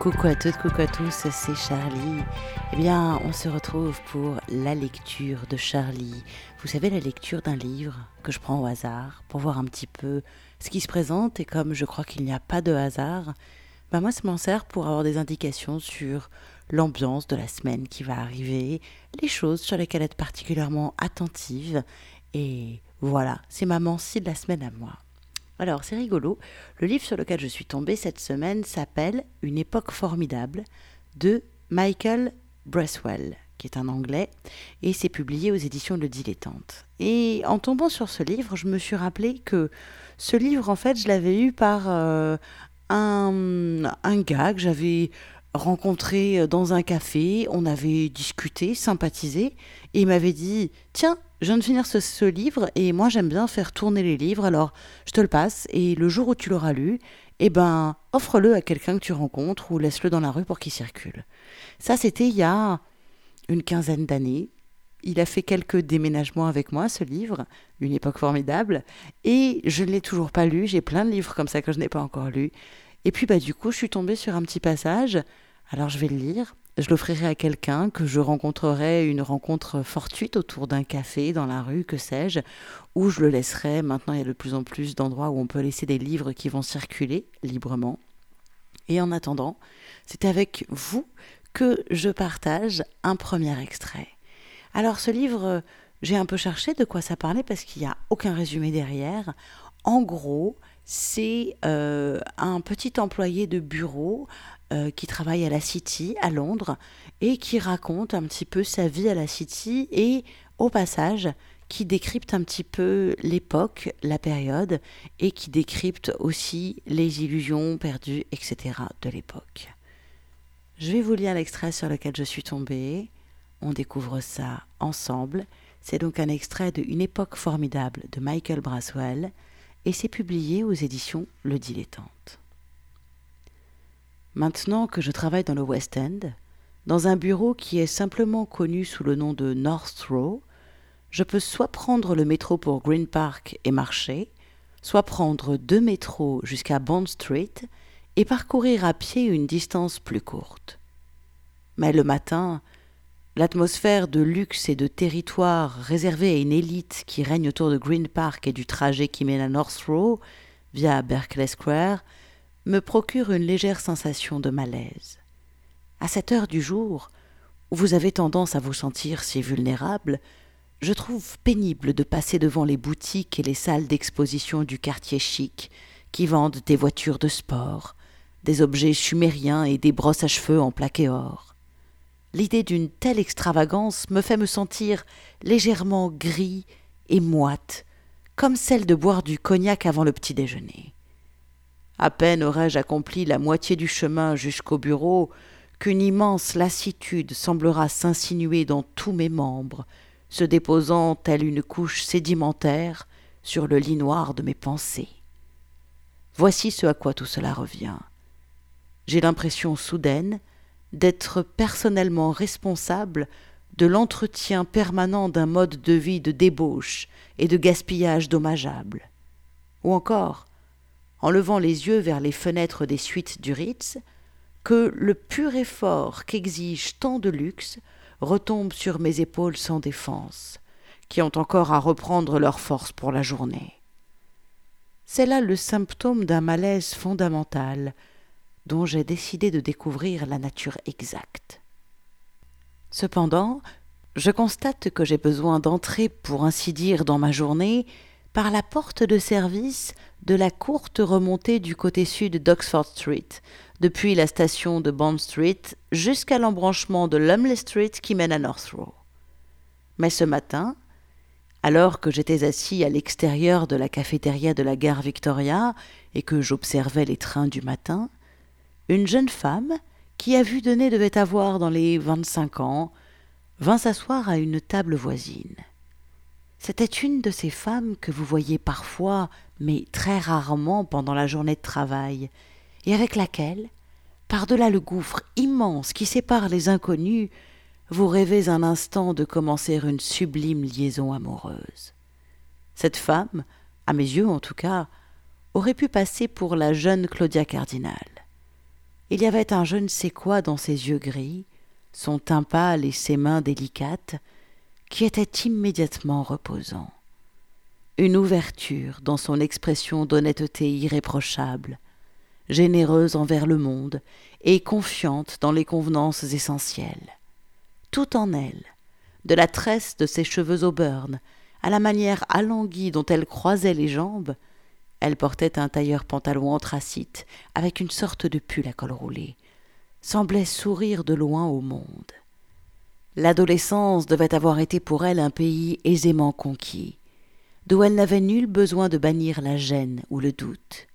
Coucou à toutes, coucou à tous, c'est Charlie. Eh bien, on se retrouve pour la lecture de Charlie. Vous savez, la lecture d'un livre que je prends au hasard pour voir un petit peu ce qui se présente et comme je crois qu'il n'y a pas de hasard, bah moi, ça m'en sert pour avoir des indications sur l'ambiance de la semaine qui va arriver, les choses sur lesquelles être particulièrement attentive. Et voilà, c'est ma mancie de la semaine à moi. Alors, c'est rigolo. Le livre sur lequel je suis tombée cette semaine s'appelle Une époque formidable de Michael Bresswell, qui est un anglais, et c'est publié aux éditions Le Dilettante. Et en tombant sur ce livre, je me suis rappelé que ce livre, en fait, je l'avais eu par euh, un, un gars que j'avais rencontré dans un café, on avait discuté, sympathisé, et il m'avait dit Tiens, je viens de finir ce, livre et moi j'aime bien faire tourner les livres, alors je te le passe et le jour où tu l'auras lu, eh ben offre-le à quelqu'un que tu rencontres ou laisse-le dans la rue pour qu'il circule. Ça c'était il y a une quinzaine d'années. Il a fait quelques déménagements avec moi, ce livre, une époque formidable, et je ne l'ai toujours pas lu. J'ai plein de livres comme ça que je n'ai pas encore lus. Et puis bah du coup, je suis tombée sur un petit passage. Alors je vais le lire je l'offrirai à quelqu'un que je rencontrerai une rencontre fortuite autour d'un café, dans la rue, que sais-je, ou je le laisserai. Maintenant, il y a de plus en plus d'endroits où on peut laisser des livres qui vont circuler librement. Et en attendant, c'est avec vous que je partage un premier extrait. Alors ce livre, j'ai un peu cherché de quoi ça parlait parce qu'il n'y a aucun résumé derrière. En gros, c'est euh, un petit employé de bureau euh, qui travaille à la City à Londres et qui raconte un petit peu sa vie à la City et au passage qui décrypte un petit peu l'époque, la période et qui décrypte aussi les illusions perdues, etc. de l'époque. Je vais vous lire l'extrait sur lequel je suis tombée. On découvre ça ensemble. C'est donc un extrait de Une époque formidable de Michael Braswell et c'est publié aux éditions Le Dilettante. Maintenant que je travaille dans le West End, dans un bureau qui est simplement connu sous le nom de North Row, je peux soit prendre le métro pour Green Park et marcher, soit prendre deux métros jusqu'à Bond Street et parcourir à pied une distance plus courte. Mais le matin, l'atmosphère de luxe et de territoire réservé à une élite qui règne autour de Green Park et du trajet qui mène à North Row via Berkeley Square me procure une légère sensation de malaise. À cette heure du jour, où vous avez tendance à vous sentir si vulnérable, je trouve pénible de passer devant les boutiques et les salles d'exposition du quartier chic qui vendent des voitures de sport, des objets sumériens et des brosses à cheveux en plaqué or. L'idée d'une telle extravagance me fait me sentir légèrement gris et moite, comme celle de boire du cognac avant le petit déjeuner. À peine aurais-je accompli la moitié du chemin jusqu'au bureau qu'une immense lassitude semblera s'insinuer dans tous mes membres, se déposant telle une couche sédimentaire sur le lit noir de mes pensées. Voici ce à quoi tout cela revient. J'ai l'impression soudaine d'être personnellement responsable de l'entretien permanent d'un mode de vie de débauche et de gaspillage dommageable. Ou encore, en levant les yeux vers les fenêtres des suites du Ritz, que le pur effort qu'exige tant de luxe retombe sur mes épaules sans défense, qui ont encore à reprendre leur force pour la journée. C'est là le symptôme d'un malaise fondamental dont j'ai décidé de découvrir la nature exacte. Cependant, je constate que j'ai besoin d'entrer, pour ainsi dire, dans ma journée par la porte de service de la courte remontée du côté sud d'Oxford Street, depuis la station de Bond Street jusqu'à l'embranchement de Lumley Street qui mène à North Row. Mais ce matin, alors que j'étais assis à l'extérieur de la cafétéria de la gare Victoria et que j'observais les trains du matin, une jeune femme, qui à vue de nez devait avoir dans les vingt-cinq ans, vint s'asseoir à une table voisine. C'était une de ces femmes que vous voyez parfois, mais très rarement pendant la journée de travail, et avec laquelle, par-delà le gouffre immense qui sépare les inconnus, vous rêvez un instant de commencer une sublime liaison amoureuse. Cette femme, à mes yeux en tout cas, aurait pu passer pour la jeune Claudia Cardinal. Il y avait un je ne sais quoi dans ses yeux gris, son teint pâle et ses mains délicates, qui étaient immédiatement reposants. Une ouverture dans son expression d'honnêteté irréprochable, généreuse envers le monde et confiante dans les convenances essentielles. Tout en elle, de la tresse de ses cheveux auburn à la manière alanguie dont elle croisait les jambes, elle portait un tailleur pantalon anthracite avec une sorte de pull à col roulé, semblait sourire de loin au monde. L'adolescence devait avoir été pour elle un pays aisément conquis, d'où elle n'avait nul besoin de bannir la gêne ou le doute.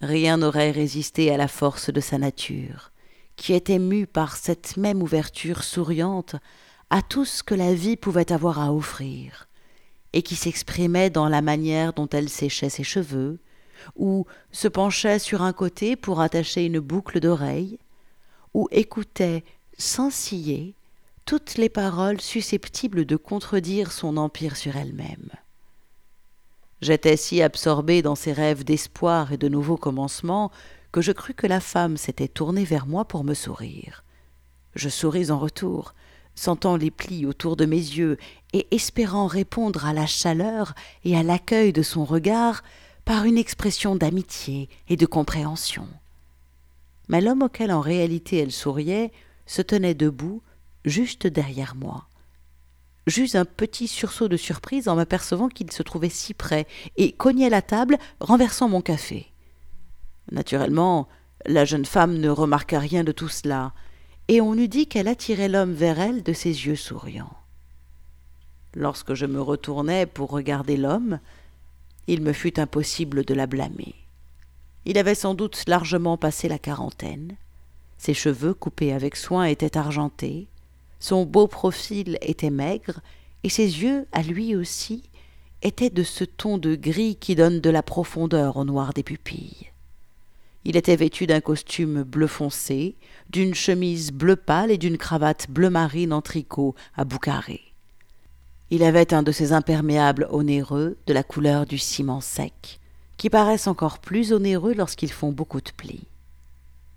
Rien n'aurait résisté à la force de sa nature, qui était mue par cette même ouverture souriante à tout ce que la vie pouvait avoir à offrir, et qui s'exprimait dans la manière dont elle séchait ses cheveux, ou se penchait sur un côté pour attacher une boucle d'oreille, ou écoutait, sans scier, toutes les paroles susceptibles de contredire son empire sur elle-même. J'étais si absorbé dans ses rêves d'espoir et de nouveaux commencements que je crus que la femme s'était tournée vers moi pour me sourire. Je souris en retour, sentant les plis autour de mes yeux et espérant répondre à la chaleur et à l'accueil de son regard par une expression d'amitié et de compréhension. Mais l'homme auquel en réalité elle souriait se tenait debout, juste derrière moi. J'eus un petit sursaut de surprise en m'apercevant qu'il se trouvait si près, et cognait la table, renversant mon café. Naturellement, la jeune femme ne remarqua rien de tout cela, et on eût dit qu'elle attirait l'homme vers elle de ses yeux souriants. Lorsque je me retournai pour regarder l'homme, il me fut impossible de la blâmer. Il avait sans doute largement passé la quarantaine, ses cheveux coupés avec soin étaient argentés, son beau profil était maigre, et ses yeux, à lui aussi, étaient de ce ton de gris qui donne de la profondeur au noir des pupilles. Il était vêtu d'un costume bleu foncé, d'une chemise bleu pâle et d'une cravate bleu marine en tricot à bout carré. Il avait un de ces imperméables onéreux de la couleur du ciment sec, qui paraissent encore plus onéreux lorsqu'ils font beaucoup de plis.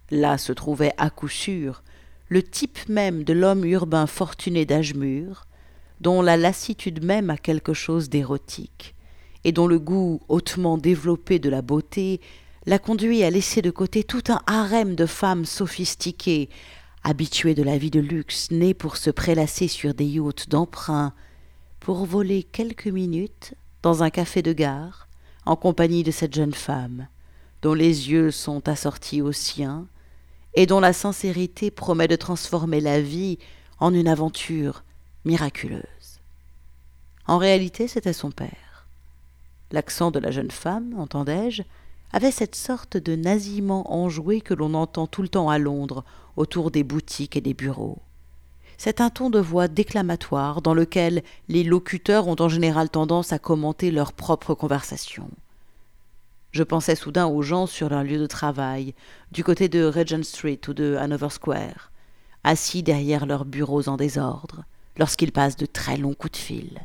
Là se trouvait à coup sûr le type même de l'homme urbain fortuné d'âge mûr, dont la lassitude même a quelque chose d'érotique, et dont le goût hautement développé de la beauté l'a conduit à laisser de côté tout un harem de femmes sophistiquées, habituées de la vie de luxe, nées pour se prélasser sur des yachts d'emprunt, pour voler quelques minutes dans un café de gare, en compagnie de cette jeune femme, dont les yeux sont assortis aux siens, et dont la sincérité promet de transformer la vie en une aventure miraculeuse. En réalité, c'était son père. L'accent de la jeune femme, entendais-je, avait cette sorte de nasillement enjoué que l'on entend tout le temps à Londres, autour des boutiques et des bureaux. C'est un ton de voix déclamatoire dans lequel les locuteurs ont en général tendance à commenter leur propre conversation. Je pensais soudain aux gens sur leur lieu de travail, du côté de Regent Street ou de Hanover Square, assis derrière leurs bureaux en désordre, lorsqu'ils passent de très longs coups de fil.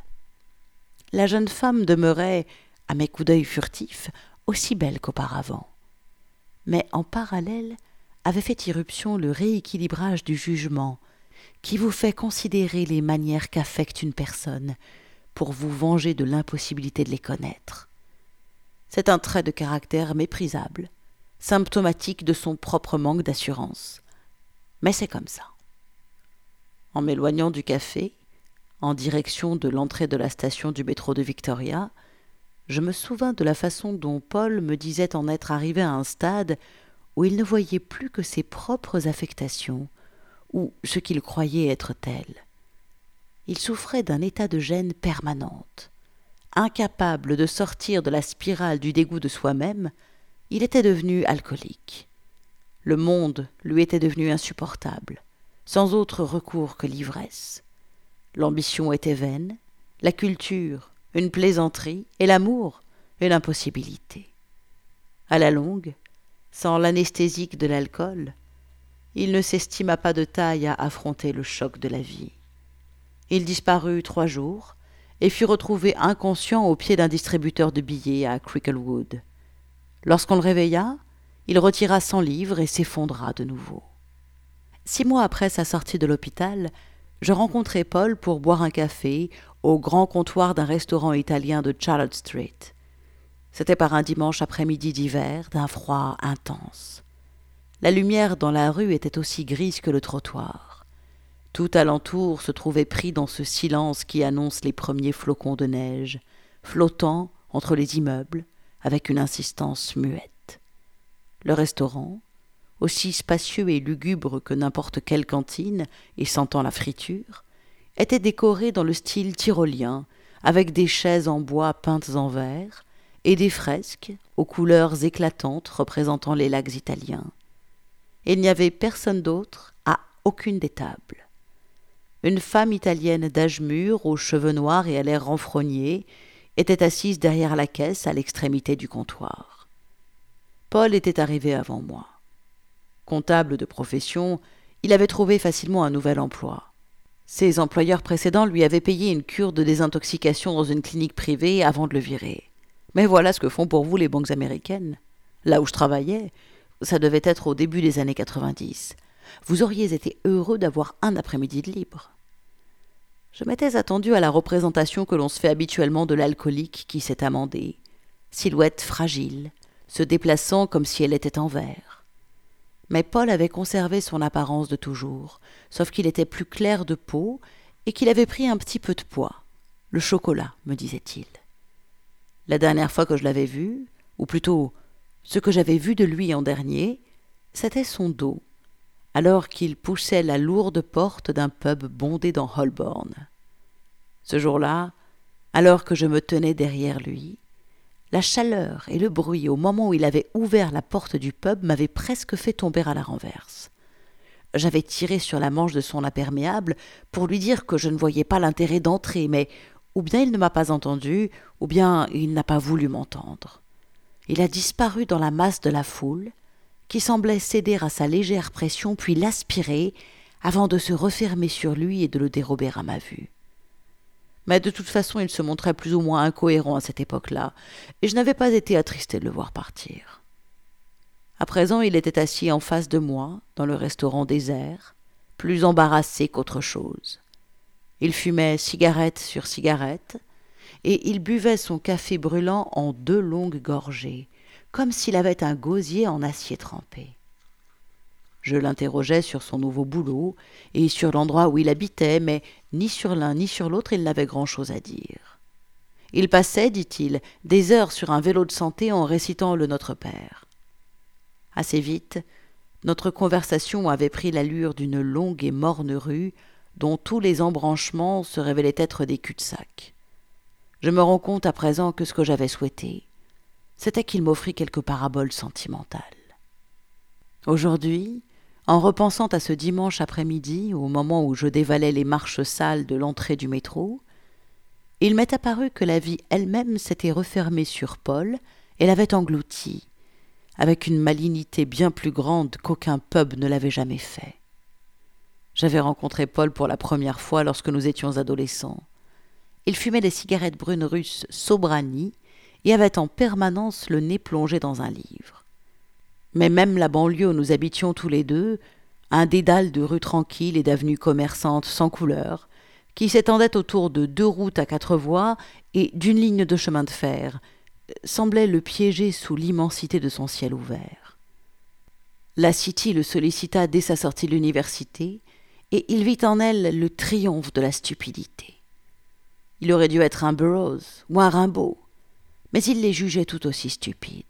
La jeune femme demeurait, à mes coups d'œil furtifs, aussi belle qu'auparavant. Mais en parallèle avait fait irruption le rééquilibrage du jugement, qui vous fait considérer les manières qu'affecte une personne pour vous venger de l'impossibilité de les connaître. C'est un trait de caractère méprisable, symptomatique de son propre manque d'assurance. Mais c'est comme ça. En m'éloignant du café, en direction de l'entrée de la station du métro de Victoria, je me souvins de la façon dont Paul me disait en être arrivé à un stade où il ne voyait plus que ses propres affectations, ou ce qu'il croyait être telles. Il souffrait d'un état de gêne permanente incapable de sortir de la spirale du dégoût de soi-même, il était devenu alcoolique. Le monde lui était devenu insupportable, sans autre recours que l'ivresse. L'ambition était vaine, la culture une plaisanterie, et l'amour une impossibilité. À la longue, sans l'anesthésique de l'alcool, il ne s'estima pas de taille à affronter le choc de la vie. Il disparut trois jours, et fut retrouvé inconscient au pied d'un distributeur de billets à Cricklewood. Lorsqu'on le réveilla, Il retira cent livres et s'effondra de nouveau. Six mois après sa sortie de l'hôpital, je rencontrai Paul pour boire un café au grand comptoir d'un restaurant italien de Charlotte Street. C'était par un dimanche après-midi d'hiver, d'un froid intense. La lumière dans la rue était aussi grise que le trottoir. Tout alentour se trouvait pris dans ce silence qui annonce les premiers flocons de neige, flottant entre les immeubles avec une insistance muette. Le restaurant, aussi spacieux et lugubre que n'importe quelle cantine et sentant la friture, était décoré dans le style tyrolien, avec des chaises en bois peintes en vert et des fresques aux couleurs éclatantes représentant les lacs italiens. Il n'y avait personne d'autre à aucune des tables. Une femme italienne d'âge mûr, aux cheveux noirs et à l'air renfrogné, était assise derrière la caisse à l'extrémité du comptoir. Paul était arrivé avant moi. Comptable de profession, il avait trouvé facilement un nouvel emploi. Ses employeurs précédents lui avaient payé une cure de désintoxication dans une clinique privée avant de le virer. Mais voilà ce que font pour vous les banques américaines. Là où je travaillais, ça devait être au début des années 90. Vous auriez été heureux d'avoir un après-midi de libre. Je m'étais attendu à la représentation que l'on se fait habituellement de l'alcoolique qui s'est amendé, silhouette fragile, se déplaçant comme si elle était en verre. Mais Paul avait conservé son apparence de toujours, sauf qu'il était plus clair de peau et qu'il avait pris un petit peu de poids. Le chocolat, me disait-il. La dernière fois que je l'avais vu, ou plutôt ce que j'avais vu de lui en dernier, c'était son dos, alors qu'il poussait la lourde porte d'un pub bondé dans Holborn. Ce jour-là, alors que je me tenais derrière lui, la chaleur et le bruit au moment où il avait ouvert la porte du pub m'avaient presque fait tomber à la renverse. J'avais tiré sur la manche de son imperméable pour lui dire que je ne voyais pas l'intérêt d'entrer, mais ou bien il ne m'a pas entendu, ou bien il n'a pas voulu m'entendre. Il a disparu dans la masse de la foule, qui semblait céder à sa légère pression puis l'aspirer avant de se refermer sur lui et de le dérober à ma vue. Mais de toute façon, il se montrait plus ou moins incohérent à cette époque-là, et je n'avais pas été attristé de le voir partir. À présent, il était assis en face de moi, dans le restaurant désert, plus embarrassé qu'autre chose. Il fumait cigarette sur cigarette, et il buvait son café brûlant en deux longues gorgées, comme s'il avait un gosier en acier trempé. Je l'interrogeais sur son nouveau boulot et sur l'endroit où il habitait, mais ni sur l'un ni sur l'autre il n'avait grand-chose à dire. Il passait, dit-il, des heures sur un vélo de santé en récitant le Notre Père. Assez vite, notre conversation avait pris l'allure d'une longue et morne rue dont tous les embranchements se révélaient être des cul-de-sac. Je me rends compte à présent que ce que j'avais souhaité, c'était qu'il m'offrit quelques paraboles sentimentales. Aujourd'hui, en repensant à ce dimanche après-midi, au moment où je dévalais les marches sales de l'entrée du métro, il m'est apparu que la vie elle-même s'était refermée sur Paul et l'avait englouti, avec une malignité bien plus grande qu'aucun pub ne l'avait jamais fait. J'avais rencontré Paul pour la première fois lorsque nous étions adolescents. Il fumait des cigarettes brunes russes Sobrani et avait en permanence le nez plongé dans un livre. Mais même la banlieue où nous habitions tous les deux, un dédale de rues tranquilles et d'avenues commerçantes sans couleur, qui s'étendait autour de deux routes à quatre voies et d'une ligne de chemin de fer, semblait le piéger sous l'immensité de son ciel ouvert. La City le sollicita dès sa sortie de l'université, et il vit en elle le triomphe de la stupidité. Il aurait dû être un Burroughs ou un Rimbaud, mais il les jugeait tout aussi stupides.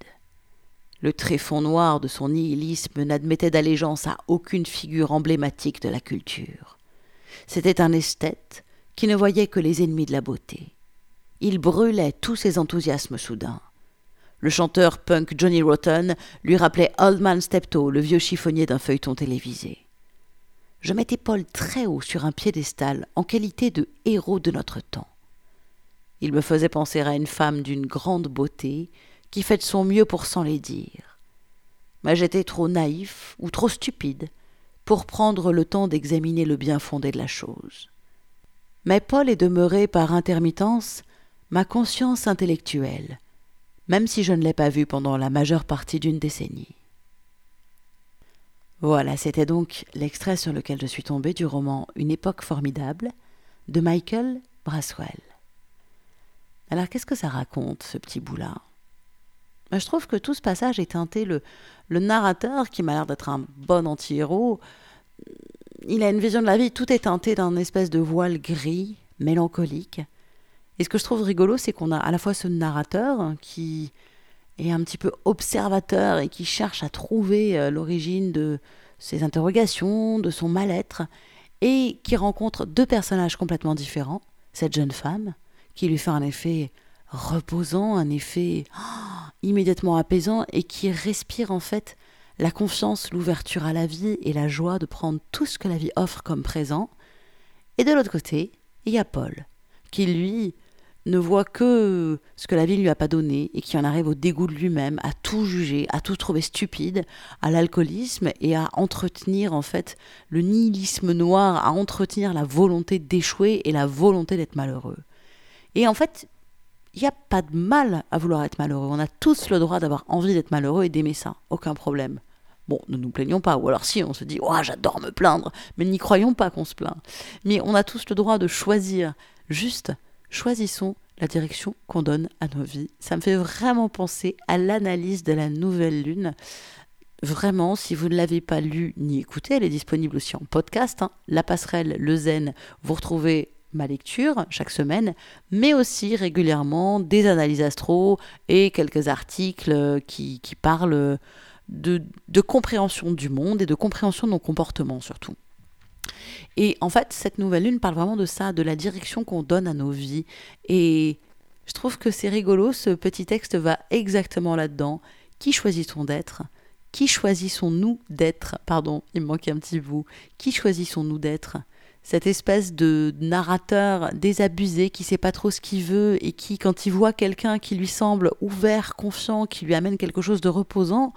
Le tréfonds noir de son nihilisme n'admettait d'allégeance à aucune figure emblématique de la culture. C'était un esthète qui ne voyait que les ennemis de la beauté. Il brûlait tous ses enthousiasmes soudains. Le chanteur punk Johnny Rotten lui rappelait Old Man Steptoe, le vieux chiffonnier d'un feuilleton télévisé. Je mettais Paul très haut sur un piédestal en qualité de héros de notre temps. Il me faisait penser à une femme d'une grande beauté qui fait son mieux pour s'en les dire. Mais j'étais trop naïf ou trop stupide pour prendre le temps d'examiner le bien fondé de la chose. Mais Paul est demeuré par intermittence ma conscience intellectuelle, même si je ne l'ai pas vu pendant la majeure partie d'une décennie. Voilà, c'était donc l'extrait sur lequel je suis tombée du roman Une époque formidable de Michael Braswell. Alors qu'est-ce que ça raconte, ce petit bout-là? Ben, Je trouve que tout ce passage est teinté, le, le narrateur, qui m'a l'air d'être un bon anti-héros, il a une vision de la vie, tout est teinté d'un espèce de voile gris, mélancolique. Et ce que je trouve rigolo, c'est qu'on a à la fois ce narrateur qui est un petit peu observateur et qui cherche à trouver euh, l'origine de ses interrogations, de son mal-être, et qui rencontre deux personnages complètement différents. Cette jeune femme, qui lui fait un effet reposant, un effet oh, immédiatement apaisant, et qui respire en fait la confiance, l'ouverture à la vie et la joie de prendre tout ce que la vie offre comme présent. Et de l'autre côté, il y a Paul, qui lui ne voit que ce que la vie ne lui a pas donné et qui en arrive au dégoût de lui-même, à tout juger, à tout trouver stupide, à l'alcoolisme et à entretenir en fait le nihilisme noir, à entretenir la volonté d'échouer et la volonté d'être malheureux. Et en fait, il n'y a pas de mal à vouloir être malheureux. On a tous le droit d'avoir envie d'être malheureux et d'aimer ça. Aucun problème. Bon, ne nous plaignons pas, ou alors si, on se dit, oh, j'adore me plaindre, mais n'y croyons pas qu'on se plaint. Mais on a tous le droit de choisir. Juste, choisissons la direction qu'on donne à nos vies. Ça me fait vraiment penser à l'analyse de la nouvelle lune. Vraiment, si vous ne l'avez pas lu ni écouté, elle est disponible aussi en podcast. Hein. La passerelle, le zen, vous retrouvez ma lecture chaque semaine, mais aussi régulièrement des analyses astro et quelques articles qui, qui parlent de, compréhension du monde et de compréhension de nos comportements surtout. Et en fait, cette nouvelle lune parle vraiment de ça, de la direction qu'on donne à nos vies. Et je trouve que c'est rigolo, ce petit texte va exactement là-dedans. Qui choisit-on d'être? Qui choisissons-nous d'être? Pardon, il me manquait un petit bout. Qui choisissons-nous d'être? Cette espèce de narrateur désabusé qui sait pas trop ce qu'il veut et qui, quand il voit quelqu'un qui lui semble ouvert, confiant, qui lui amène quelque chose de reposant,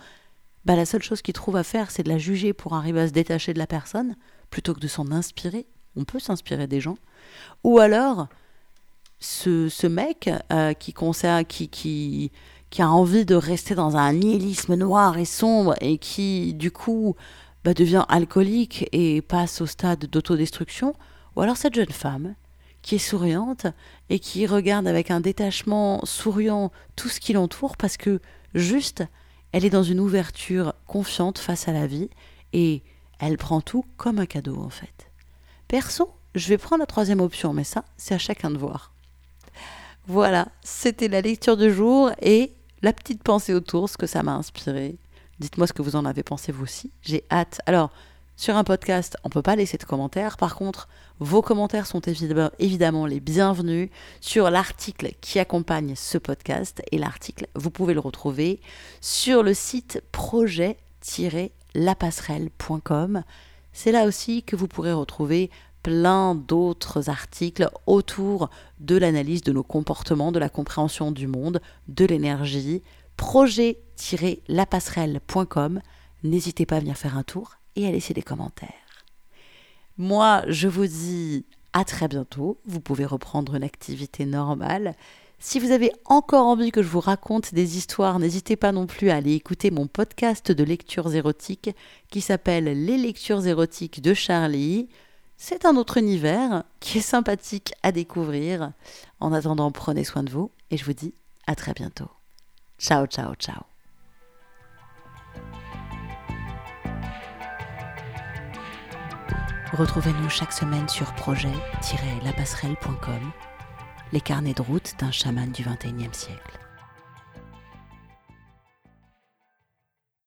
bah, la seule chose qu'il trouve à faire, c'est de la juger pour arriver à se détacher de la personne, plutôt que de s'en inspirer. On peut s'inspirer des gens. Ou alors, ce, ce mec euh, qui, qui, qui, qui a envie de rester dans un nihilisme noir et sombre et qui, du coup, bah, devient alcoolique et passe au stade d'autodestruction. Ou alors cette jeune femme qui est souriante et qui regarde avec un détachement souriant tout ce qui l'entoure parce que juste elle est dans une ouverture confiante face à la vie et elle prend tout comme un cadeau en fait. Perso, je vais prendre la troisième option, mais ça, c'est à chacun de voir. Voilà, c'était la lecture du jour et la petite pensée autour, ce que ça m'a inspiré. Dites-moi ce que vous en avez pensé vous aussi. J'ai hâte. Alors, sur un podcast, on ne peut pas laisser de commentaires. Par contre, vos commentaires sont évidemment les bienvenus sur l'article qui accompagne ce podcast. Et l'article, vous pouvez le retrouver sur le site projet-lapasserelle.com. C'est là aussi que vous pourrez retrouver plein d'autres articles autour de l'analyse de nos comportements, de la compréhension du monde, de l'énergie. Projet-lapasserelle.com. N'hésitez pas à venir faire un tour et à laisser des commentaires. Moi, je vous dis à très bientôt. Vous pouvez reprendre une activité normale. Si vous avez encore envie que je vous raconte des histoires, n'hésitez pas non plus à aller écouter mon podcast de lectures érotiques qui s'appelle Les lectures érotiques de Charlie. C'est un autre univers qui est sympathique à découvrir. En attendant, prenez soin de vous et je vous dis à très bientôt. Ciao, ciao, ciao. Retrouvez-nous chaque semaine sur projet-lapasserelle.com, les carnets de route d'un chaman du XXIe siècle.